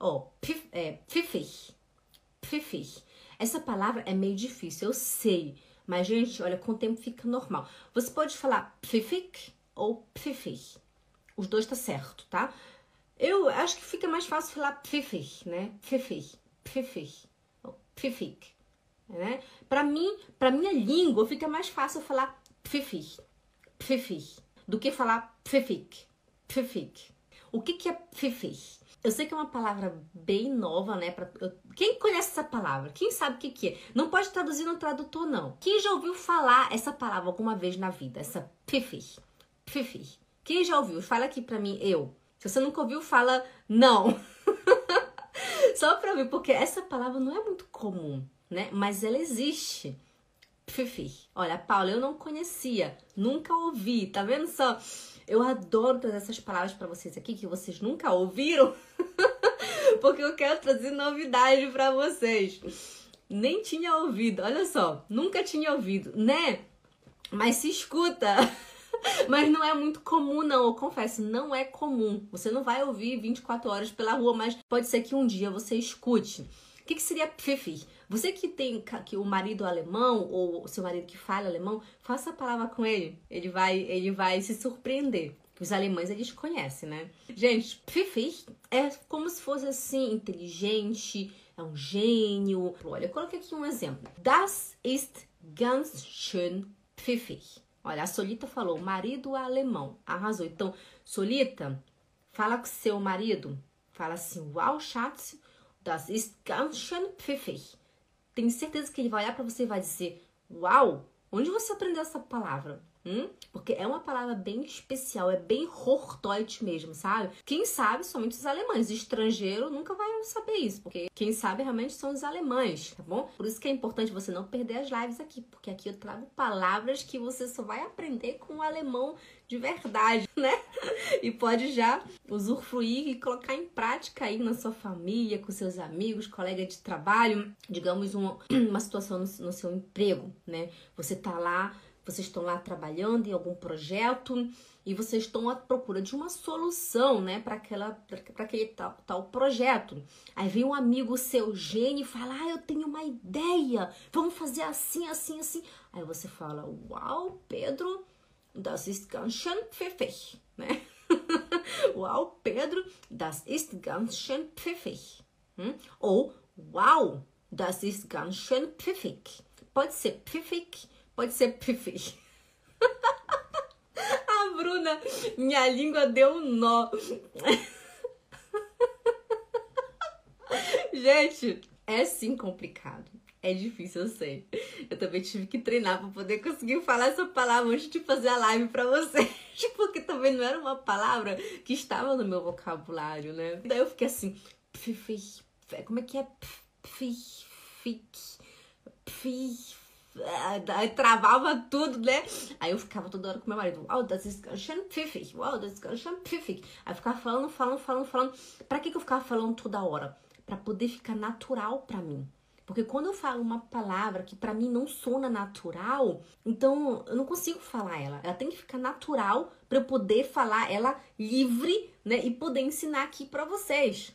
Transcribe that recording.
Ó, pif, é. Essa palavra é meio difícil, eu sei. Mas, gente, olha, com o tempo fica normal. Você pode falar pfiffig ou pfiffig. Os dois tá certo, tá? Eu acho que fica mais fácil falar pfiffig, né? Pfiffig, pfiffig, pfiffig, né? Para mim, para minha língua, fica mais fácil falar pfiffig, pfiffig, do que falar pfiffig, pfiffig. O que que é pfiffig? Eu sei que é uma palavra bem nova, né? Pra, eu, quem conhece essa palavra? Quem sabe o que, que é? Não pode traduzir no tradutor, não. Quem já ouviu falar essa palavra alguma vez na vida? Essa pfiffig, pfiffig. Quem já ouviu? Fala aqui pra mim, eu. Se você nunca ouviu, fala não. Só pra ver, porque essa palavra não é muito comum, né? Mas ela existe. Fifi. Olha, Paula, eu não conhecia, nunca ouvi, tá vendo só? Eu adoro trazer essas palavras para vocês aqui que vocês nunca ouviram, porque eu quero trazer novidade para vocês. Nem tinha ouvido, olha só, nunca tinha ouvido, né? Mas se escuta. mas não é muito comum, não. Eu confesso, não é comum. Você não vai ouvir 24 horas pela rua, mas pode ser que um dia você escute. O que, que seria pfiffig? Você que tem que o marido alemão ou seu marido que fala alemão, faça a palavra com ele. Ele vai, ele vai se surpreender. Os alemães eles conhecem, né? Gente, pfiffig é como se fosse assim inteligente, é um gênio. Olha, eu coloquei aqui um exemplo. Das ist ganz schön pfiffig. Olha, a Solita falou, marido alemão. Arrasou. Então, Solita, fala com seu marido. Fala assim, wow, Schatz, das ist ganz schön pfiffig. Tenho certeza que ele vai olhar para você e vai dizer, wow, onde você aprendeu essa palavra? Hum? Porque é uma palavra bem especial, é bem Hochdeutsch mesmo, sabe? Quem sabe somente os alemães, estrangeiro nunca vai saber isso, porque quem sabe realmente são os alemães, tá bom? Por isso que é importante você não perder as lives aqui, porque aqui eu trago palavras que você só vai aprender com o alemão de verdade, né? E pode já usufruir e colocar em prática aí na sua família, com seus amigos, colega de trabalho, digamos uma, uma situação no, no seu emprego, né? Você tá lá vocês estão lá trabalhando em algum projeto e vocês estão à procura de uma solução, né, para aquela para aquele tal, tal projeto. Aí vem um amigo seu gênio e fala: "Ah, eu tenho uma ideia. Vamos fazer assim, assim, assim". Aí você fala: "Uau, Pedro, das ist ganz schön pfiffig", né? Uau, Pedro, das ist ganz schön pfiffig. Hum? Ou Uau, das ist ganz schön pfiffig. Pode ser pfiffig Pode ser pifi. A Bruna, minha língua deu um nó. Gente, é sim complicado. É difícil, eu sei. Eu também tive que treinar para poder conseguir falar essa palavra antes de fazer a live para vocês. Porque também não era uma palavra que estava no meu vocabulário, né? Daí eu fiquei assim, como é que é? Pfiff, Aí travava tudo, né? Aí eu ficava toda hora com meu marido, wow, das ist ganz schön pfiffig, wow, das ist ganz schön pfiffig. Aí eu ficava falando, falando, falando, falando. Pra que, que eu ficava falando toda hora? Pra poder ficar natural pra mim. Porque quando eu falo uma palavra que para mim não sona natural, então eu não consigo falar ela. Ela tem que ficar natural para eu poder falar ela livre, né? E poder ensinar aqui para vocês.